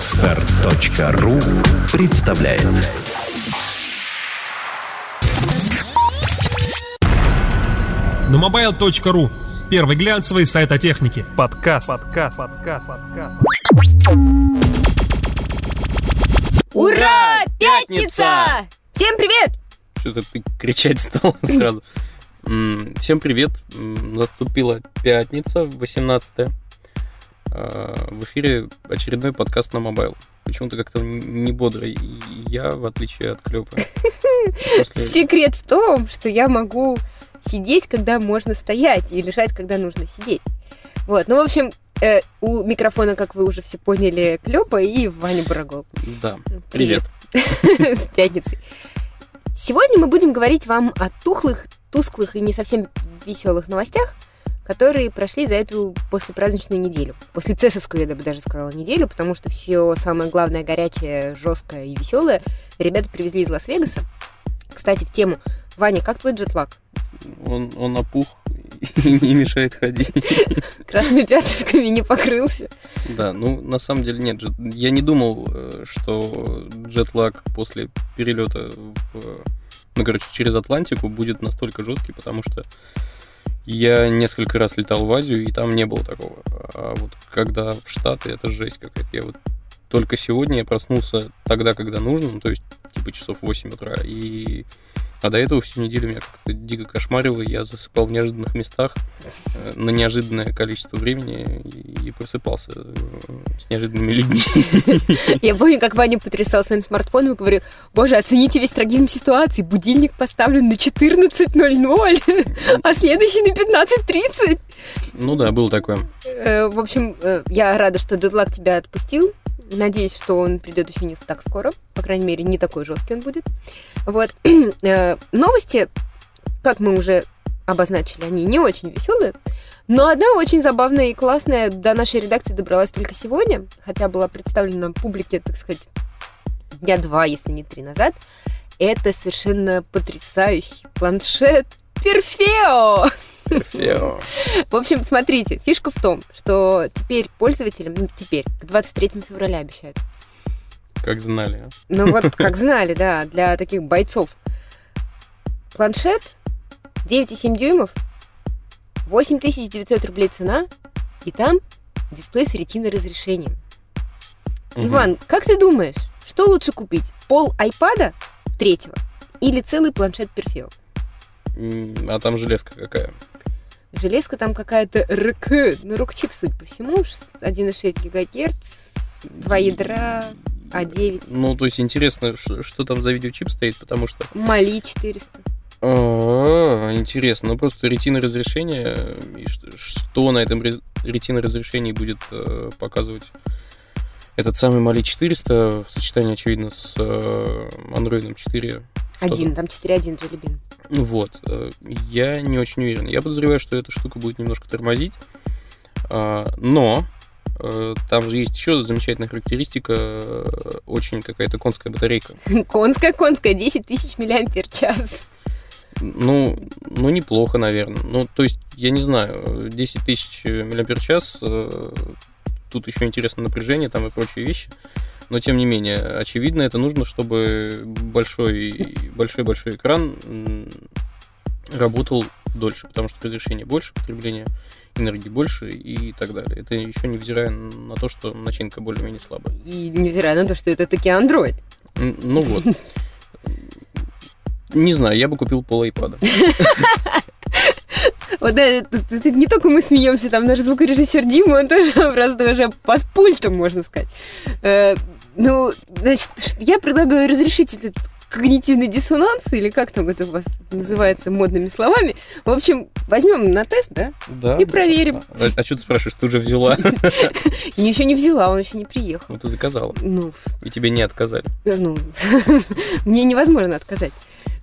Отстар.ру представляет Numobile.ru Первый глянцевый сайт о технике. Подкаст. Подкаст. Подкаст. Подкаст. Ура! Пятница! Всем привет! Что-то ты кричать стал сразу. Всем привет. Наступила пятница, 18 В эфире очередной подкаст на мобайл. Почему-то как-то не бодрый. И Я, в отличие от Клёпа. после- Секрет в том, что я могу сидеть, когда можно стоять, и лежать, когда нужно сидеть. Вот, ну, в общем, э, у микрофона, как вы уже все поняли, Клёпа и Ваня Барагол. Да, привет. С пятницей. Сегодня мы будем говорить вам о тухлых, тусклых и не совсем веселых новостях, которые прошли за эту послепраздничную неделю. После цесовскую, я бы даже сказала, неделю, потому что все самое главное, горячее, жесткое и веселое ребята привезли из Лас-Вегаса. Кстати, в тему. Ваня, как твой джетлаг? Он, он опух и не мешает ходить. Красными пятышками не покрылся. Да, ну на самом деле нет. Я не думал, э, что джетлаг после перелета в, ну, короче, через Атлантику будет настолько жесткий, потому что я несколько раз летал в Азию, и там не было такого. А вот когда в Штаты, это жесть какая-то. Я вот только сегодня я проснулся тогда, когда нужно, ну, то есть типа часов в 8 утра, и а до этого всю неделю меня как-то дико кошмарило, я засыпал в неожиданных местах э, на неожиданное количество времени и, просыпался э, с неожиданными людьми. Я помню, как Ваня потрясал своим смартфоном и говорил, боже, оцените весь трагизм ситуации, будильник поставлен на 14.00, а следующий на 15.30. Ну да, было такое. Э, В общем, я рада, что дедлаг тебя отпустил. Надеюсь, что он придет еще не так скоро. По крайней мере, не такой жесткий он будет. Вот. Э, Новости, как мы уже обозначили, они не очень веселые. Но одна очень забавная и классная до нашей редакции добралась только сегодня, хотя была представлена публике, так сказать, дня два, если не три назад. Это совершенно потрясающий планшет Перфео! В общем, смотрите, фишка в том, что теперь пользователям, ну, теперь, к 23 февраля обещают. Как знали. а. Ну вот, как знали, да, для таких бойцов. Планшет 9,7 дюймов, 8900 рублей цена, и там дисплей с ретиной разрешением. Мгм. Иван, как ты думаешь, что лучше купить? Пол айпада третьего или целый планшет Перфео? А там железка какая? Железка там какая-то РК, ну, рок-чип, судя по всему, ш- 1,6 ГГц, два ядра, А А9, Ну, то есть интересно, ш- что там за видеочип стоит, потому что... Мали 400. А, интересно. Ну, просто ретина разрешение, и что, что на этом ре- ретина разрешении будет э, показывать этот самый Mali 400 в сочетании, очевидно, с э, Android 4. Один, там 4.1 Jelly Bean. Вот. э, Я не очень уверен. Я подозреваю, что эта штука будет немножко тормозить. А, Но э, там же есть еще замечательная характеристика, э, очень какая-то конская батарейка. Конская, конская, 10 тысяч миллиампер час. Ну, ну, неплохо, наверное. Ну, то есть, я не знаю, 10 тысяч миллиампер-час, э, тут еще интересно напряжение там и прочие вещи. Но, тем не менее, очевидно, это нужно, чтобы большой, большой-большой экран работал дольше, потому что разрешение больше, потребление энергии больше и так далее. Это еще невзирая на то, что начинка более-менее слабая. И невзирая на то, что это таки Android. Ну вот. Не знаю, я бы купил пол айпада. Вот да, не только мы смеемся, там наш звукорежиссер Дима, он тоже просто уже под пультом, можно сказать. Ну, значит, я предлагаю разрешить этот когнитивный диссонанс, или как там это у вас называется модными словами. В общем, возьмем на тест, да? Да. И проверим. А, а что ты спрашиваешь, ты уже взяла? Еще не взяла, он еще не приехал. Ну, ты заказала. Ну, И тебе не отказали. Да, ну, мне невозможно отказать.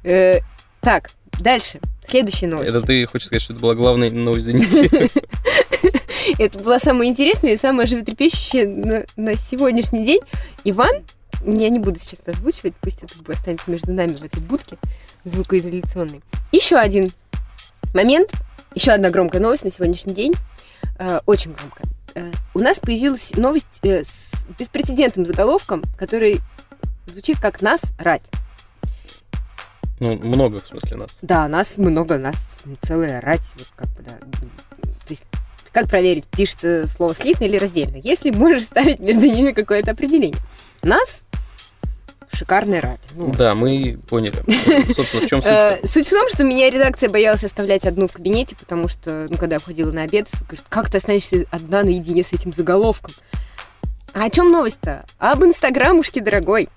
Э, так, дальше. Следующая новость. Это ты хочешь сказать, что это была главная новость за неделю? Это была самая интересная и самая животрепещущая на, сегодняшний день. Иван, я не буду сейчас озвучивать, пусть это останется между нами в этой будке звукоизоляционной. Еще один момент, еще одна громкая новость на сегодняшний день, э, очень громкая. Э, у нас появилась новость э, с беспрецедентным заголовком, который звучит как «Нас рать». Ну, много, в смысле, нас. Да, нас много, нас целая рать. Вот как бы, да. То есть, как проверить, пишется слово слитно или раздельно? Если можешь ставить между ними какое-то определение. Нас шикарная рать. Ну, Да, мы поняли. Собственно, в чем Э, суть? Суть в том, что меня редакция боялась оставлять одну в кабинете, потому что, ну, когда я входила на обед, говорит, как ты останешься одна наедине с этим заголовком? А о чем новость-то? Об инстаграмушке, дорогой.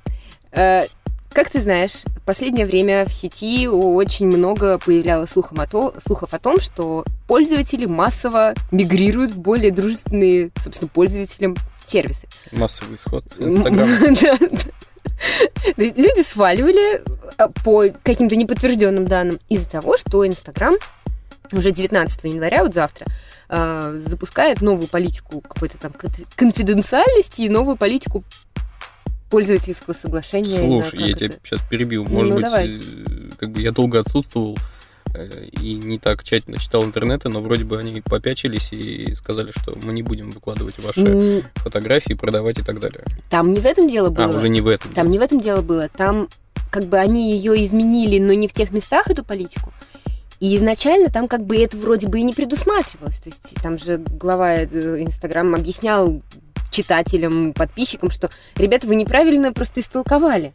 Как ты знаешь, в последнее время в сети очень много появлялось слухов о, то- слухов о том, что пользователи массово мигрируют в более дружественные, собственно, пользователям сервисы. Массовый исход Инстаграм. Да, да. То есть Люди сваливали а, по каким-то неподтвержденным данным из-за того, что Инстаграм уже 19 января, вот завтра, а, запускает новую политику какой-то там кон- конфиденциальности и новую политику пользовательского соглашения. Слушай, я тебя сейчас перебил. Может Ну, быть, давай. э, как бы я долго отсутствовал э, и не так тщательно читал интернеты, но вроде бы они попячились и сказали, что мы не будем выкладывать ваши М, фотографии, продавать и так далее. Там не в этом дело было. А, уже не в этом. Там не в этом дело было. Там как бы они ее изменили, но не в тех местах, эту политику. И изначально там как бы это вроде бы и не предусматривалось. То есть там же глава э, Инстаграм объяснял читателям, подписчикам, что, ребята, вы неправильно просто истолковали.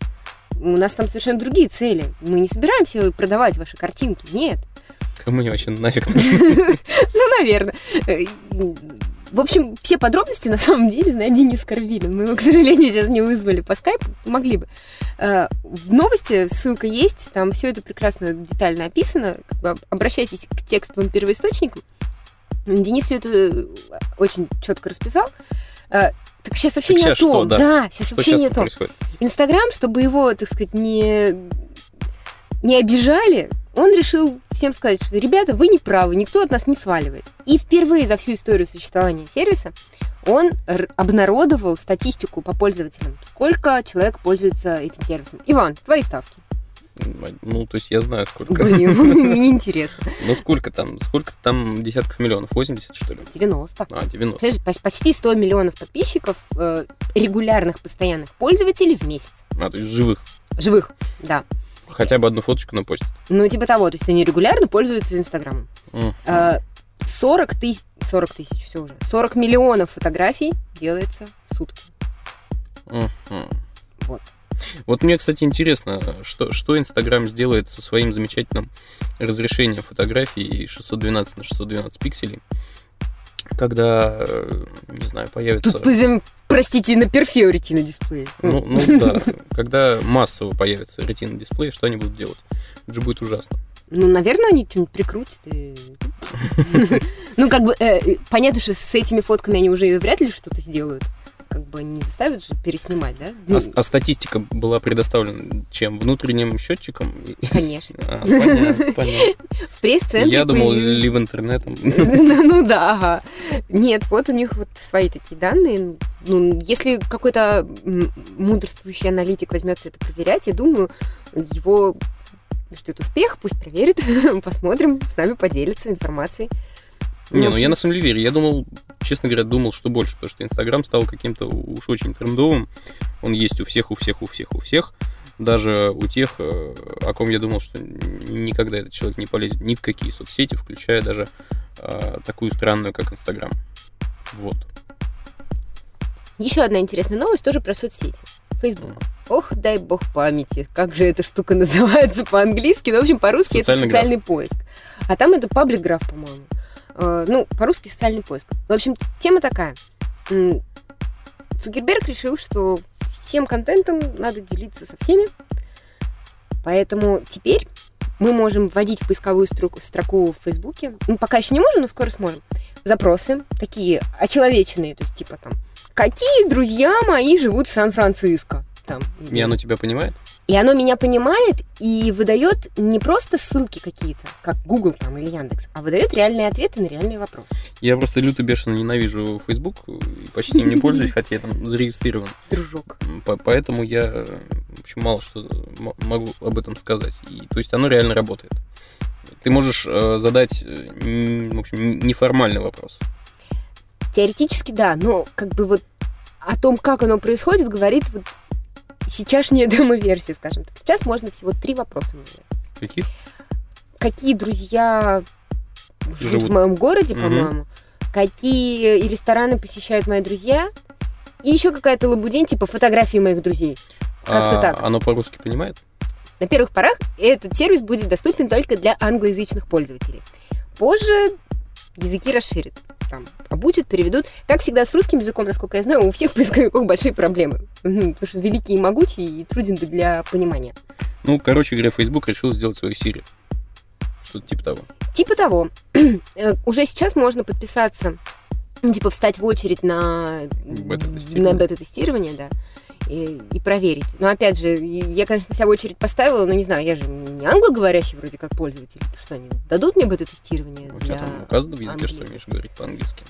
У нас там совершенно другие цели. Мы не собираемся продавать ваши картинки. Нет. Кому они вообще нафиг? Ну, наверное. Э, В общем, все подробности на самом деле знает Денис Корвилин. Мы его, к сожалению, сейчас не вызвали по скайпу, могли бы. Э, В новости ссылка есть, там все это прекрасно детально описано. Как бы об- Обращайтесь к текстовым первоисточникам. Денис все это э, очень четко расписал. Э, Так сейчас вообще Так не о сейчас что, том. да? Да, сейчас Что вообще не о сейчас том. происходит? Инстаграм, чтобы его, так сказать, не, не обижали, он решил всем сказать, что, ребята, вы не правы, никто от нас не сваливает. И впервые за всю историю существования сервиса он обнародовал статистику по пользователям, сколько человек пользуется этим сервисом. Иван, твои ставки. Ну, то есть я знаю, сколько. Блин, мне интересно. Ну, сколько там? Сколько там десятков миллионов? 80, что ли? 90. А, 90. Слушай, поч- Почти 100 миллионов подписчиков, э, регулярных постоянных пользователей в месяц. А, то есть живых. Живых, да. Хотя бы одну фоточку напостить. Ну, типа того, то есть они регулярно пользуются Инстаграмом. Э, 40 тысяч, 40 тысяч, все уже, 40 миллионов фотографий делается в сутки. Вот. Вот мне, кстати, интересно, что, что Инстаграм сделает со своим замечательным разрешением фотографий 612 на 612 пикселей, когда, э, не знаю, появится... Тут, позем- простите, на перфеорити на дисплее. Ну, ну да, когда массово появится ретина дисплей, что они будут делать? Это же будет ужасно. Ну, наверное, они что-нибудь прикрутят. и- Ну, как бы, э, понятно, что с этими фотками они уже вряд ли что-то сделают. Как бы не заставят же переснимать, да? Ну, А, а статистика была предоставлена чем? Внутренним счетчиком? Конечно. А, понятно, понятно. В пресс-центре Я думал, появились- лив интернетом. Ну ну да, ага. Нет, вот у них вот свои такие данные. Ну, если какой-то мудрствующий аналитик возьмется это проверять, я думаю, его ждет успех, пусть проверит, посмотрим, с нами поделится информацией. Не, в ну я на самом деле верю. Я думал, честно говоря, думал, что больше, потому что Инстаграм стал каким-то уж очень трендовым. Он есть у всех, у всех, у всех, у всех. Даже у тех, э, о ком я думал, что никогда этот человек не полезет ни в какие соцсети, включая даже э, такую странную, как Инстаграм. Вот. Еще одна интересная новость тоже про соцсети. Facebook. Ох, дай бог памяти, как же эта штука называется по-английски. Ну, в общем, по-русски Социальный это социальный поиск. А там это паблик граф, по-моему. Э, ну, по-русски социальный поиск. В общем, тема такая. Цукерберг решил, что всем контентом надо делиться со всеми. Поэтому теперь мы можем вводить в поисковую строку, строку в Фейсбуке. Ну, пока еще не можем, но скоро сможем. Запросы такие очеловеченные, то есть типа там какие друзья мои живут в Сан-Франциско. Там, И оно тебя понимает? И оно меня понимает и выдает не просто ссылки какие-то, как Google там или Яндекс, а выдает реальные ответы на реальные вопросы. Я просто люто бешено ненавижу Facebook и почти им не пользуюсь, хотя я там зарегистрирован. Дружок. Поэтому я, общем, мало что могу об этом сказать. И, то есть оно реально работает. Ты можешь э, задать, э, в общем, неформальный вопрос. Теоретически да, но как бы вот о том, как оно происходит, говорит вот сейчасшняя демо-версия, скажем так. Сейчас можно всего три вопроса задать. Каких? Какие друзья живут, Живут. в моем городе, по-моему? Какие рестораны посещают мои друзья? И еще какая-то лабудень, типа фотографии моих друзей. Как-то А так. Оно по-русски понимает? На первых порах этот сервис будет доступен только для англоязычных пользователей. Позже языки расширят. Там, обучат, переведут. Как всегда с русским языком, насколько я знаю, у всех поисковиков большие проблемы. Потому что великий и могучий и труден для понимания. Ну, короче говоря, Facebook решил сделать свою Siri. Что-то типа того. Типа того, э, уже сейчас можно подписаться, ну, типа встать в очередь на, Бета-тестирование. на бета-тестирование, да, и, и проверить. Но опять же, я, конечно, себя в очередь поставила, но не знаю, я же не англоговорящий вроде как пользователь. Что они дадут мне бета-тестирование? У тебя там указано в языке, что умеешь говорить по-английски.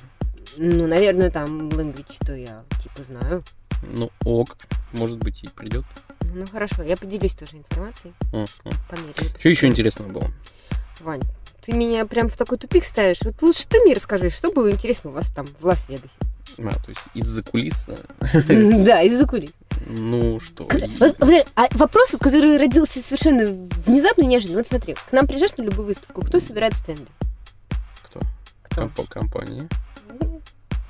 Ну, наверное, там language, что я типа знаю. Ну, ок, может быть, и придет. Ну, хорошо, я поделюсь тоже информацией по мере. Что еще интересного было? Вань, ты меня прям в такой тупик ставишь. Вот лучше ты мне расскажи, что было интересно у вас там в Лас-Вегасе. А, то есть из-за кулис. э, Да, из-за кулис. Ну что? А вопрос, вот, который родился совершенно внезапно и неожиданно. Вот смотри, к нам приезжаешь на любую выставку, кто собирает стенды? Кто? Кто? Компания.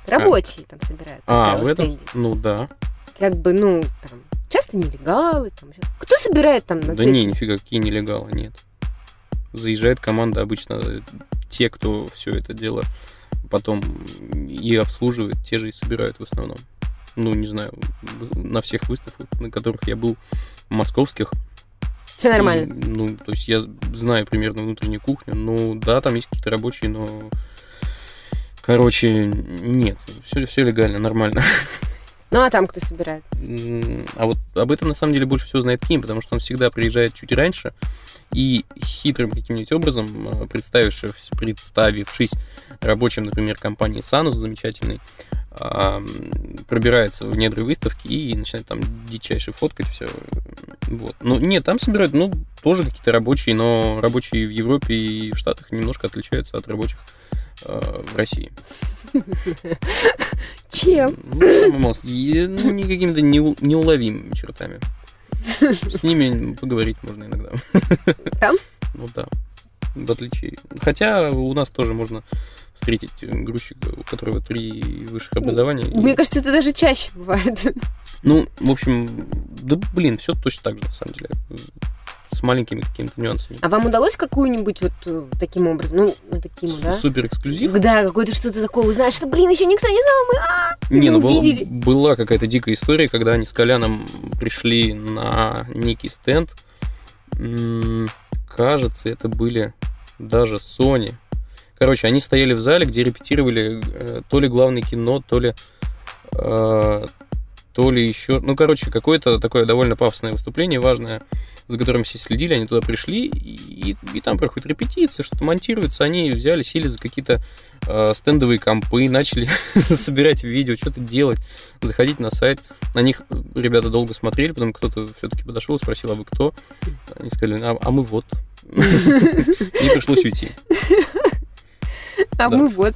Рабочие там собирают. А, в этом? Ну да. Как бы, ну, там, часто нелегалы. Там, кто собирает там на Да не, нифига, какие нелегалы, нет. Заезжает команда обычно э, те, кто все это дело потом и обслуживает, те же и собирают в основном. Ну, не знаю, на всех выставках, на которых я был, московских. Все нормально. И, ну, то есть я знаю примерно внутреннюю кухню. Ну, да, там есть какие-то рабочие, но... Короче, нет, все, все легально, нормально. Ну, а там кто собирает? А вот об этом на самом деле больше всего знает Ким, потому что он всегда приезжает чуть раньше и хитрым каким-нибудь образом, э, представившись, представившись рабочим, например, компании Санус замечательной, пробирается в недры выставки и начинает там дичайше фоткать все. Вот. Ну, нет, там собирают, ну, тоже какие-то рабочие, но рабочие в Европе и в Штатах немножко отличаются от рабочих э, в России. Чем? Ну. И, ну, не какими-то неу- неуловимыми чертами. С ними поговорить можно иногда. Там? Ну да. В отличие. Хотя у нас тоже можно встретить грузчика, у которого три высших образования. и- Мне кажется, это даже чаще бывает. Ну, в общем, да блин, все точно так же, на самом деле. С маленькими какими-то нюансами. А вам удалось какую-нибудь вот э, таким образом, ну, таким, С- да? Супер эксклюзив. Да, какое-то что-то такое узнать, что, блин, еще никто не знал, мы а, Не, ну был- увидели. была какая-то дикая история, когда они с Коляном пришли на некий стенд. Кажется, это были даже Sony. Короче, они стояли в зале, где репетировали э, то ли главное кино, то ли э, то ли еще... Ну, короче, какое-то такое довольно пафосное выступление, важное, за которым все следили, они туда пришли, и, и- и там проходит репетиция, что-то монтируется, они взяли, сели за какие-то э, стендовые компы, начали собирать видео, что-то делать, заходить на сайт. На них ребята долго смотрели, потом кто-то все-таки подошел и спросил, а вы кто? Они сказали, а, а мы вот. И пришлось уйти. А мы вот.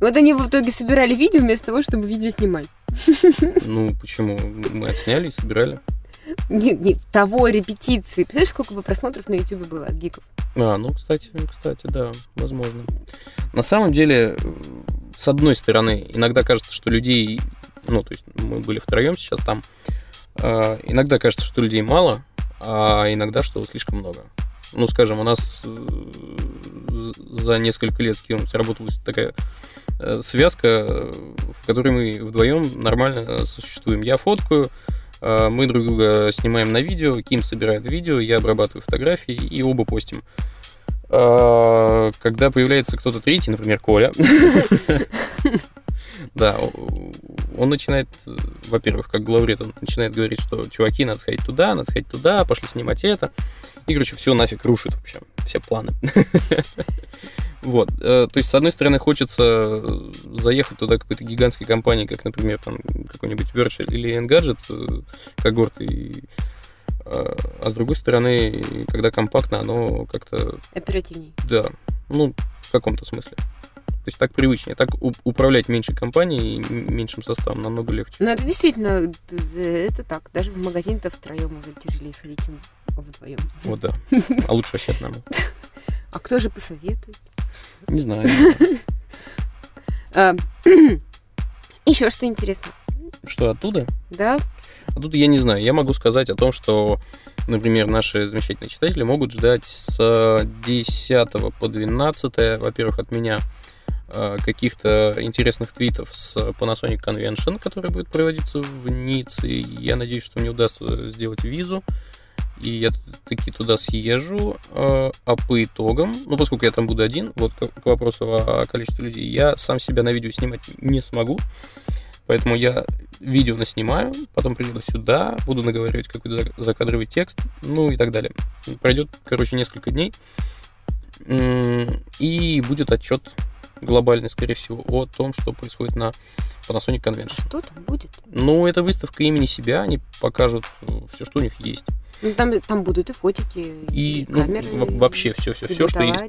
Вот они в итоге собирали видео вместо того, чтобы видео снимать. Ну, почему? Мы отсняли и собирали. Не, не, того репетиции. Представляешь, сколько бы просмотров на YouTube было от гиков? А, ну, кстати, кстати, да, возможно. На самом деле, с одной стороны, иногда кажется, что людей, ну, то есть мы были втроем сейчас там, э, иногда кажется, что людей мало, а иногда, что слишком много. Ну, скажем, у нас э, за несколько лет с Киром сработалась такая э, связка, в которой мы вдвоем нормально э, существуем. Я фоткаю, мы друг друга снимаем на видео, Ким собирает видео, я обрабатываю фотографии и оба постим. Когда появляется кто-то третий, например, Коля, да, он начинает, во-первых, как главред, он начинает говорить, что чуваки, надо сходить туда, надо сходить туда, пошли снимать это. И, короче, все нафиг рушит вообще, все планы. Вот, э, то есть, с одной стороны, хочется э, заехать туда какой-то гигантской компании, как, например, там какой-нибудь Virtual или Engadget, э, когорт, и, а с другой стороны, когда компактно, оно как-то Оперативней. да, ну, в каком-то смысле. То есть так привычнее. Так управлять меньшей компанией, м- меньшим составом намного легче. Ну, это действительно, это так. Даже в магазин-то втроем уже тяжелее сходить, чем вдвоем. Вот да. А лучше вообще одному. А кто же посоветует? Не знаю. А, Еще что интересно, Что оттуда? да? А тут я не знаю. Я могу сказать о том, что, например, наши замечательные читатели могут ждать с 10 по 12, во-первых, от меня э, каких-то интересных твитов с Panasonic Convention, который будет проводиться в Ницце. Я надеюсь, что мне удастся сделать визу. И я таки туда съезжу. э, А по итогам, ну, поскольку я там буду один, вот к вопросу о количестве людей, я сам себя на видео снимать не смогу. Поэтому я видео наснимаю, потом приеду сюда, буду наговаривать какой-то зак- закадровый текст, ну и так далее. Пройдет, короче, несколько дней, и будет отчет глобальный, скорее всего, о том, что происходит на Panasonic Convention. Что там будет? Ну, это выставка имени себя, они покажут все, что у них есть. Ну, там, там будут и фотики, И ну, камеры. во- вообще все, все, и все, что есть.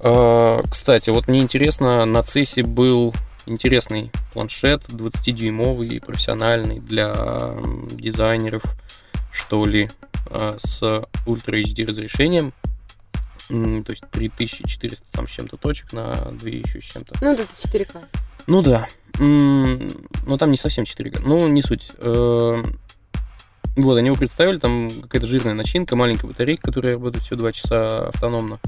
А, Кстати, вот мне интересно, на CES был интересный планшет 20-дюймовый, профессиональный для дизайнеров, что ли, а, с Ultra HD разрешением. То есть 3400 там с чем-то точек на 2 еще с чем-то. Ну, это 4К. Ну да. Но там не совсем 4К. Ну, не суть. Э, Вот, они его представили, там какая-то жирная начинка, маленькая батарейка, которая работает всего 2 часа автономно.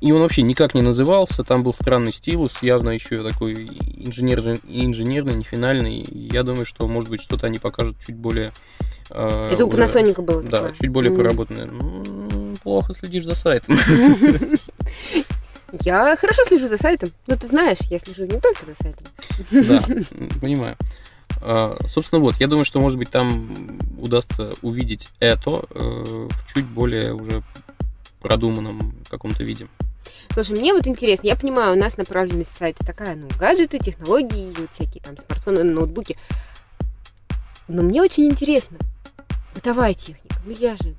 И он вообще никак не назывался, там был странный стилус, явно еще такой инженер, инженерный, не финальный. Я думаю, что, может быть, что-то они покажут чуть более... э, Это у Panasonic было Да, такое. чуть более М. проработанное. М, Плохо следишь за сайтом. Я хорошо слежу за сайтом. Но ты знаешь, я слежу не только за сайтом. Да, понимаю. А, Собственно, вот, я думаю, что, может быть, там удастся увидеть это э, в чуть более уже продуманном каком-то виде. Слушай, мне вот интересно, я понимаю, у нас направленность сайта такая, ну, гаджеты, технологии, вот всякие там смартфоны, ноутбуки. Но мне очень интересно, бытовая техника. Ну, я же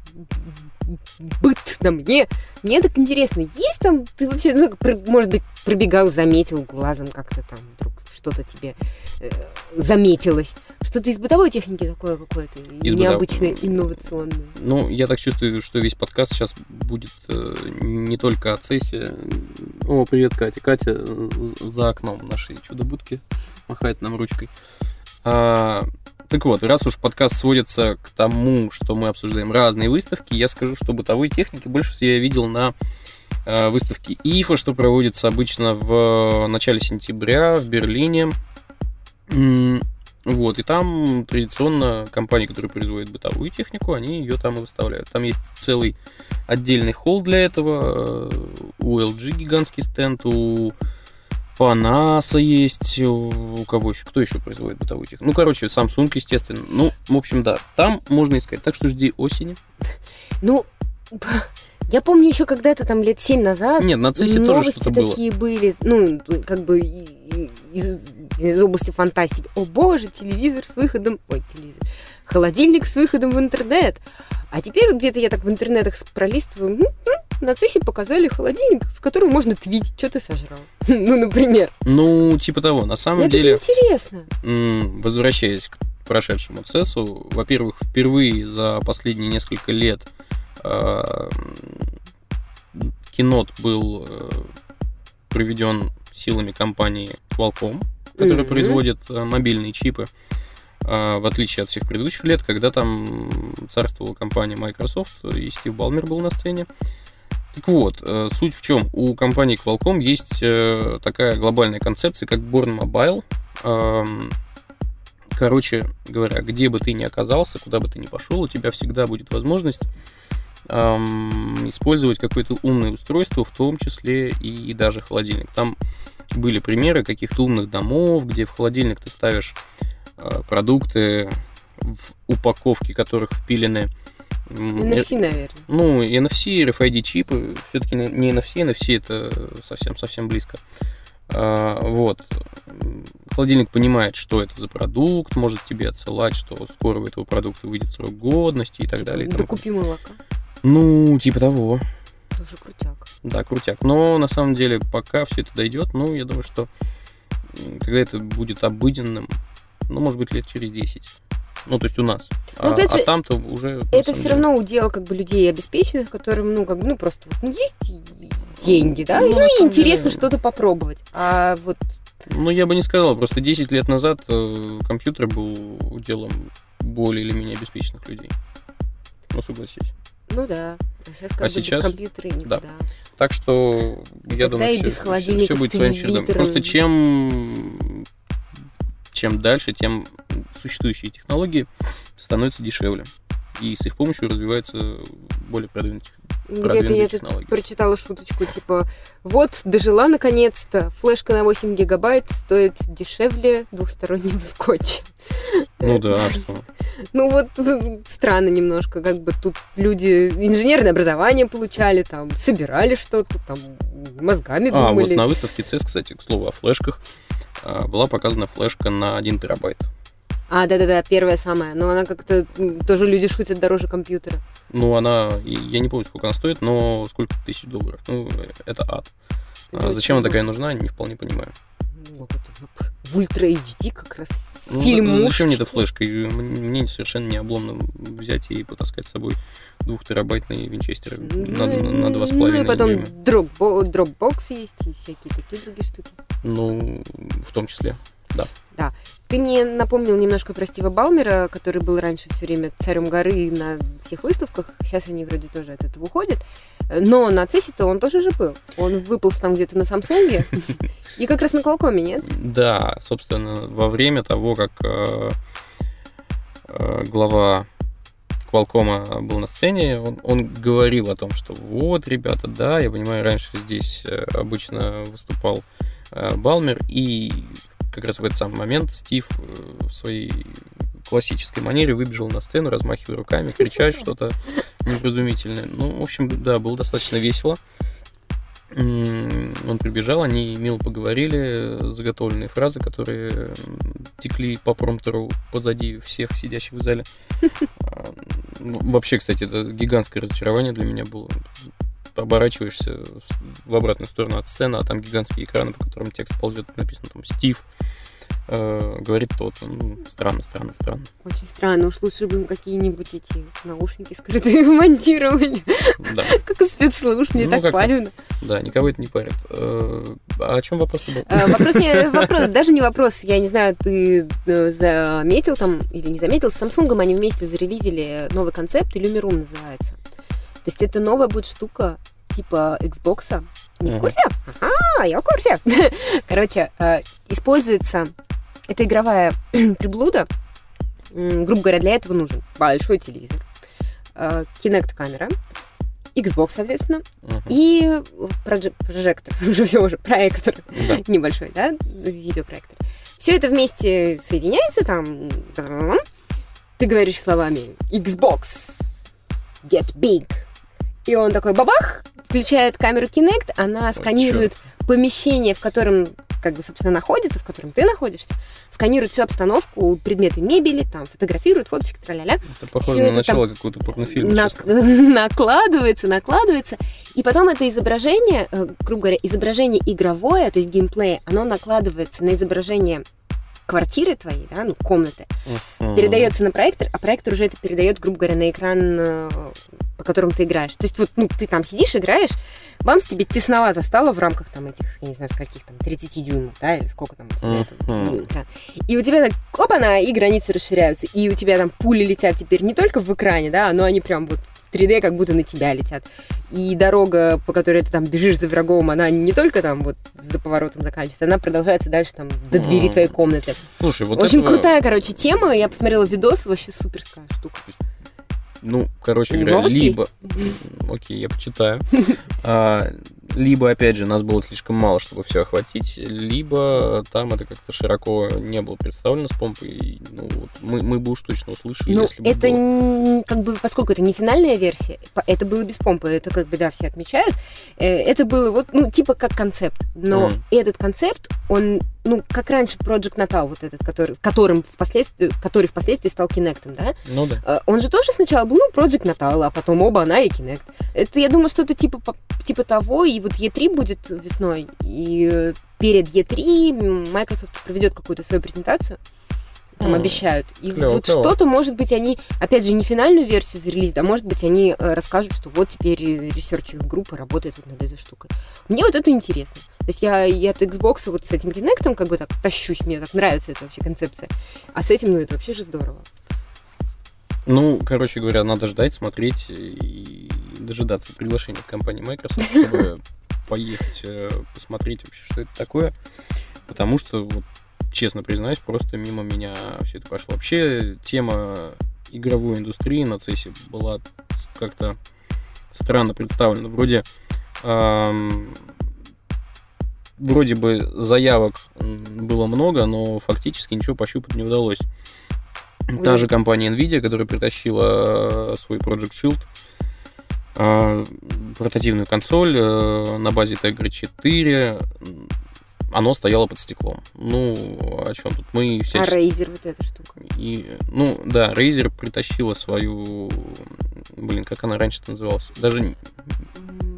быт на мне. Мне так интересно, есть там, ты вообще, ну, может быть, пробегал, заметил глазом как-то там вдруг что-то тебе э, заметилось. Что-то из бытовой техники такое какое-то Из бытов- необычное, инновационное. Ну, я так чувствую, что весь подкаст сейчас будет э, не только о цессе. О, привет, Катя. Катя э, за окном нашей чудо-будки махает нам ручкой. А, так вот, раз уж подкаст сводится к тому, что мы обсуждаем разные выставки, я скажу, что бытовой техники больше всего я видел на э, выставке ИФА, что проводится обычно в начале сентября в Берлине. Вот, и там традиционно компании, которые производят бытовую технику, они ее там и выставляют. Там есть целый отдельный холл для этого. э, У LG гигантский стенд, у Panasa есть, у кого еще, кто еще производит бытовую технику? Ну, короче, Samsung, естественно. Ну, в общем, да, там можно искать. Так что жди осени. Ну, я помню еще когда-то там лет семь назад Нет, на CES тоже что-то было. такие были, ну, как бы из, из области фантастики. О боже, телевизор с выходом... Ой, телевизор. Холодильник с выходом в интернет. А теперь вот где-то я так в интернетах пролистываю, м, м, на цехе показали холодильник, с которым можно твитить, что ты сожрал. Ну, например. Ну, типа того. На самом это же деле... интересно. Возвращаясь к прошедшему CES, во-первых, впервые за последние несколько лет э, м, Keynote был э, проведен силами компании Qualcomm, которая Мгм. производит э, мобильные чипы, э, в отличие от всех предыдущих лет, когда там царствовала компания Microsoft, и Стив Балмер был на сцене. Так вот, э, суть в чем? У компании Qualcomm есть э, такая глобальная концепция, как Born Mobile. Эм, Короче говоря, где бы ты ни оказался, куда бы ты ни пошел, у тебя всегда будет возможность эм, использовать какое-то умное устройство, в том числе и, даже холодильник. Там были примеры каких-то умных домов, где в холодильник ты ставишь э, продукты, в упаковке которых впилены NFC, наверное. ну, NFC, RFID чипы, все-таки не NFC, NFC это совсем-совсем близко. А, вот. Холодильник понимает, что это за продукт, может тебе отсылать, что скоро у этого продукта выйдет срок годности и так далее. и Да тому купи молока. ну, типа того. Слушай, крутяк. Да, крутяк. Но на самом деле, пока все это дойдет, ну, я думаю, что когда это будет обыденным, ну, может быть, лет через 10. Ну, то есть у нас. Ну, а, опять же, а там-то уже... Это все деле- равно удел как бы людей обеспеченных, которым, ну, как бы, ну, просто вот, ну, есть деньги, да, Ну, ну, и интересно деле- что-то попробовать. А вот, Ну, я бы не сказал. Просто 10 лет назад э, компьютер был делом более или менее обеспеченных людей. Ну, согласись. ну да, а сейчас как А бы сейчас- без компьютера никуда. Так что, я Тогда думаю, все, без холодильника будет своим чередом. Просто чем, чем дальше, тем существующие технологии становятся дешевле. И с их помощью развивается более продвинутые, Где-то я тут технологии. прочитала шуточку, типа, вот, дожила наконец-то, флешка на 8 гигабайт стоит дешевле двухстороннего скотча. Ну да, а что? Ну вот странно немножко, как бы тут люди инженерное образование получали, там, собирали что-то, там, мозгами А, вот думали. на выставке CES, кстати, к слову о флешках, а, была показана флешка на 1 терабайт. А, да-да-да, первая самая. Но она как-то тоже люди шутят дороже компьютера. Ну, она, я не помню, сколько она стоит, но сколько тысяч долларов. Ну, э, это ад. А зачем она такая нужна, не вполне понимаю. Ну, вот В ультра HD как раз. Ну, Фильмушечки. Зачем мне эта флешка? И Мне совершенно не обломно взять и потаскать с собой двухтерабайтный винчестер на, на, на два с Ну и половиной потом дюйма. дропбо- Dropbox есть и всякие такие другие штуки. Ну, в том числе. Ты мне напомнил немножко про Стива Балмера, который был раньше все время царем горы на всех выставках. Сейчас они вроде тоже от этого уходят. Но на CES-то он тоже же был. Он выполз там где-то на Самсунге. И как раз на Qualcomm, нет? Да, собственно, во время того, как э, э, глава Qualcomm был на сцене, он, он говорил о том, что вот, ребята, да, я понимаю, раньше здесь э, обычно выступал Балмер, и как раз в этот самый момент Стив э, в своей классической манере выбежал на сцену, размахивая руками, крича что-то невразумительное. Ну, в общем, да, было достаточно весело. Он прибежал, они мило поговорили, заготовленные фразы, которые текли по промптеру позади всех сидящих в зале. А, ну, Вообще, кстати, это гигантское разочарование для меня было. Оборачиваешься в обратную сторону от сцены, а там гигантские экраны, по которым текст ползет, написано там «Стив», э, говорит тот. Ну, странно, странно, странно. Очень странно. Уж лучше бы им какие-нибудь эти наушники скрытые монтировали. Да, Как из спецслужб. Мне Ну, так палевно. да, никого это не парит. Э, А о чем вопрос был? Э, Вопрос не вопрос, даже не вопрос. Я не знаю, ты э, заметил там или не заметил, с Samsung они вместе зарелизили новый концепт, Illumiroom называется. То есть это новая будет штука типа Xbox. Не в Мгм. курсе? Ага, я в курсе. Короче, э, используется это игровая приблуда. Грубо говоря, для этого нужен большой телевизор, э, Kinect-камера, Xbox, соответственно, Мгм. и проже- прожектор, уже все уже, проектор Да. небольшой, да, видеопроектор. Все это вместе соединяется там. Ты говоришь словами Xbox, get big. И он такой бабах, включает камеру Kinect, она О, сканирует чёрт. помещение, в котором, как бы, собственно, находится, в котором ты находишься, сканирует всю обстановку, предметы мебели, там, фотографирует, фоточки, тра-ля-ля, Это похоже на это начало какого-то порнофильма. Честно. накладывается, накладывается. И потом это изображение, э, грубо говоря, изображение игровое, то есть геймплей, оно накладывается на изображение квартиры твоей, да, ну, комнаты, Мгм. передается на проектор, а проектор уже это передает, грубо говоря, на экран, э, по которому ты играешь. То есть вот, ну, ты там сидишь, играешь, вам тебе тесновато стало в рамках там этих, я не знаю, скольких там, 30 дюймов, да, или сколько там у тебя это, Мгм. ну, экран. И у тебя так, опа-на, и границы расширяются, и у тебя там пули летят теперь не только в экране, да, но они прям вот 3D как будто на тебя летят. И дорога, по которой ты там бежишь за врагом, она не только там вот за поворотом заканчивается, она продолжается дальше там до двери твоей комнаты. Слушай, вот Очень этого- крутая, короче, тема. Я посмотрела видос, вообще суперская штука. Ну, короче говоря, Новости либо... М, Окей, я почитаю. Либо, опять же, нас было слишком мало, чтобы все охватить, либо там это как-то широко не было представлено с помпой. и, Ну, вот мы, мы бы уж точно услышали, Ну, если бы это было. как бы, поскольку это не финальная версия, это было без помпы, это как бы, да, все отмечают. Э, Это было вот, ну, типа как концепт. Но Мгм. этот концепт, он ну, как раньше Project Natal, вот этот, который, которым впоследствии, который впоследствии стал Kinect, да? Ну да. Э, Он же тоже сначала был, ну, Project Natal, а потом оба она и Kinect. Это, я думаю, что-то типа, типа того, и вот E3 будет весной, и перед E3 Microsoft проведет какую-то свою презентацию, там М, обещают. И клёво, вот клёво. что-то, может быть, они, опять же, не финальную версию зарелизят, а может быть, они э, расскажут, что вот теперь research их группы работает вот над этой штукой. Мне вот это интересно. То есть я и от Xbox вот с этим Kinect как бы так тащусь, мне так нравится эта вообще концепция. А с этим, ну, это вообще же здорово. Ну, короче говоря, надо ждать, смотреть и дожидаться приглашения от компании Microsoft, чтобы поехать э, посмотреть вообще, что это такое. Потому что, вот, честно признаюсь, просто мимо меня все это пошло. Вообще, тема игровой индустрии на CES была как-то странно представлена. Вроде ам, вроде бы заявок было много, но фактически ничего пощупать не удалось. Та же компания Nvidia, которая притащила э, свой Project Shield, э, портативную консоль э, на базе Tegra 4, м, оно стояло под стеклом. Ну, о чем тут? Мы А всячески... Razer вот эта штука. И, ну, да, Razer притащила свою... Блин, как она раньше называлась? Даже, не-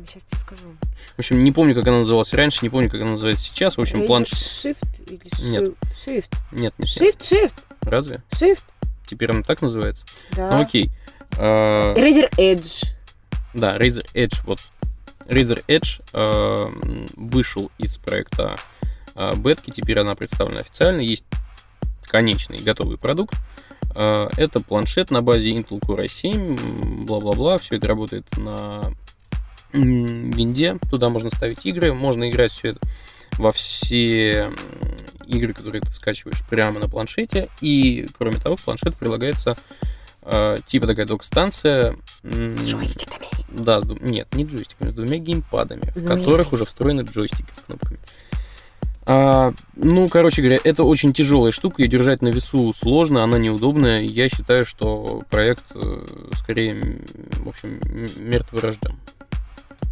Сейчас тебе скажу. в общем, не помню, как она называлась раньше, не помню, как она называется сейчас. В общем, Razer планш... Shift или Нет. Shift? Shift. Нет, нет, нет. Shift, Shift, Разве? Shift. Теперь она так называется? Да. Ну, окей. А, Razer Edge. Да, Razer Edge, вот. Razer Edge э, вышел из проекта бетки, теперь она представлена официально, есть конечный готовый продукт. Э, это планшет на базе Intel Core i7, м, бла-бла-бла, все это работает на винде, туда можно ставить игры, можно играть все это во все игры, которые ты скачиваешь прямо на планшете, и кроме того, к планшету прилагается э, типа такая док-станция. С джойстиками. да, с нет, не джойстиками, с двумя геймпадами, в которых я- уже встроены джойстики с кнопками. А, ну, короче говоря, это очень тяжелая штука, ее держать на весу сложно, она неудобная. Я считаю, что проект э, скорее, в общем, м- мертворожден.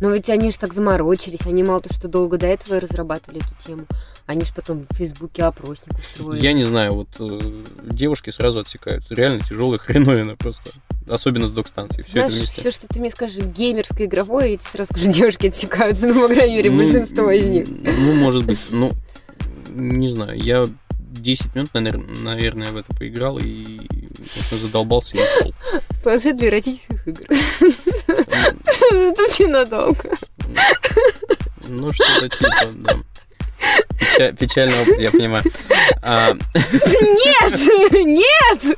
Но ведь они же так заморочились, они мало то, что долго до этого разрабатывали эту тему. Они же потом в Фейсбуке опросник устроили. Я не знаю, вот э, девушки сразу отсекаются. Реально тяжелая хреновина просто. Особенно с док-станцией. Все Знаешь, это вместе. все, что ты мне скажешь, геймерское, игровое, эти сразу скажу, девушки отсекаются, ну, по крайней мере, Ну, большинство из них. Ну, может быть, ну, не знаю, я 10 минут, наверное, в это поиграл и задолбался и ушел. Планшет для эротических игр. Это вообще надолго. Ну, что-то типа, да. Печа- печальный опыт, я понимаю. А, Нет! Нет!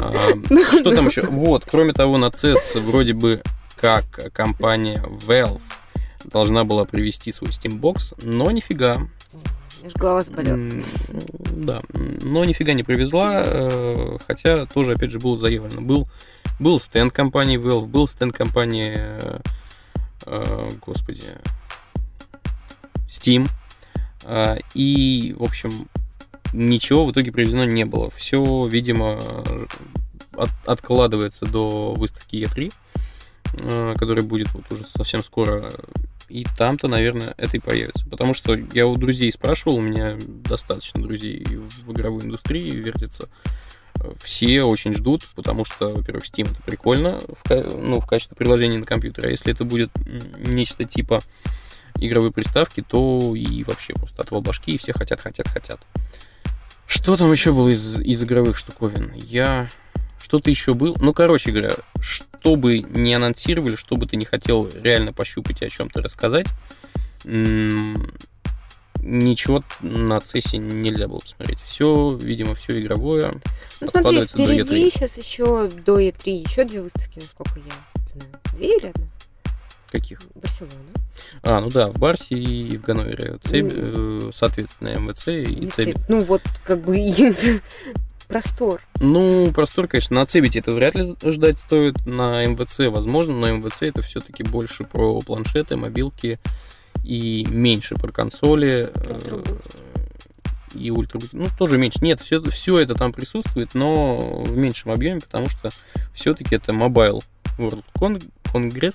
а, что там еще? Вот, кроме того, на CES вроде бы как компания Valve должна была привести свой Steambox, но нифига. Аж голова заболела. Да, но нифига не привезла, э, хотя тоже, опять же, было заявлено. Был, был стенд компании Valve, был стенд компании, э, э, господи, Steam, и, в общем, ничего в итоге привезено не было. Все, видимо, от- откладывается до выставки E3, э, которая будет вот уже совсем скоро и там-то, наверное, это и появится. Потому что я у друзей спрашивал, у меня достаточно друзей в игровой индустрии вертится. Все очень ждут, потому что, во-первых, Steam это прикольно в, ну, в качестве приложения на компьютере. А если это будет нечто типа игровой приставки, то и вообще просто отвал башки, и все хотят, хотят, хотят. Что там еще было из, из игровых штуковин? Я... Что-то еще был? Ну, короче говоря, что бы не анонсировали, что бы ты не хотел реально пощупать и о чем-то рассказать, ничего на цессе нельзя было посмотреть. Все, видимо, все игровое. Ну смотри, впереди E3. сейчас еще до E3 еще две выставки, насколько я знаю. Две или одна? Каких? Барселона. А, ну да, в Барсе и в Ганновере. Цеб- э, соответственно, МВЦ и цепь. Ну вот, как бы простор. Ну, простор, конечно, на Цебите это вряд ли ждать стоит, на МВЦ возможно, но МВЦ это все-таки больше про планшеты, мобилки и меньше про консоли. э. И ультрабуки. Ну, тоже меньше. Нет, все, все это там присутствует, но в меньшем объеме, потому что все-таки это Mobile World Con- Congress,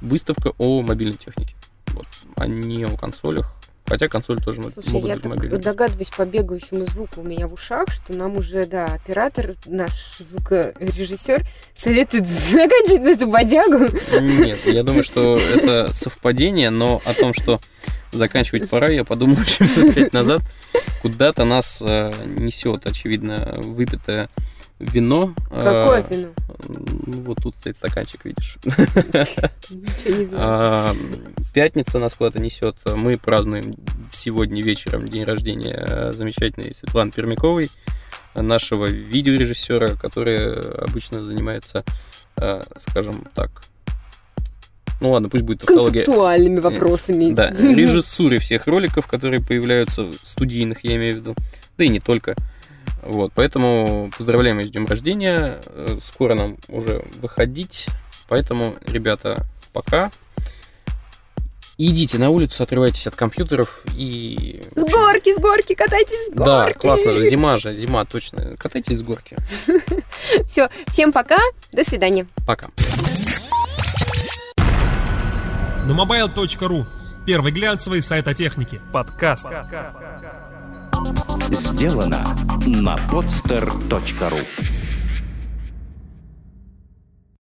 выставка о мобильной технике. вот, а не о консолях. Хотя консоль тоже Слушай, могут я быть так мобильными. догадываюсь по бегающему звуку у меня в ушах, что нам уже, да, оператор, наш звукорежиссер советует заканчивать на эту бодягу. Нет, я думаю, что это совпадение, но о том, что заканчивать пора, я подумал еще минут пять назад. Куда-то нас э, несет, очевидно, выпитое вино. Э, Какое вино? Ну, вот тут стоит стаканчик, видишь. Ничего не знаю. А, Пятница нас куда-то несет. Мы празднуем сегодня вечером день рождения э, замечательной Светланы Пермяковой, нашего видеорежиссера, который обычно занимается, э, скажем так, ну ладно, пусть будет тавтология. Концептуальными вопросами. Да, режиссуры всех роликов, которые появляются, студийных, я имею в виду, да и не только. Вот, поэтому поздравляем ее с днем рождения. Э, Скоро нам уже выходить. Поэтому, ребята, пока. Идите на улицу, отрывайтесь от компьютеров и... С горки, с горки, катайтесь с горки. Да, классно же, зима же, зима, точно. Катайтесь с горки. Все, всем пока, до свидания. Пока. На mobile.ru Первый глянцевый сайт о технике. Подкаст. Сделано на podster.ru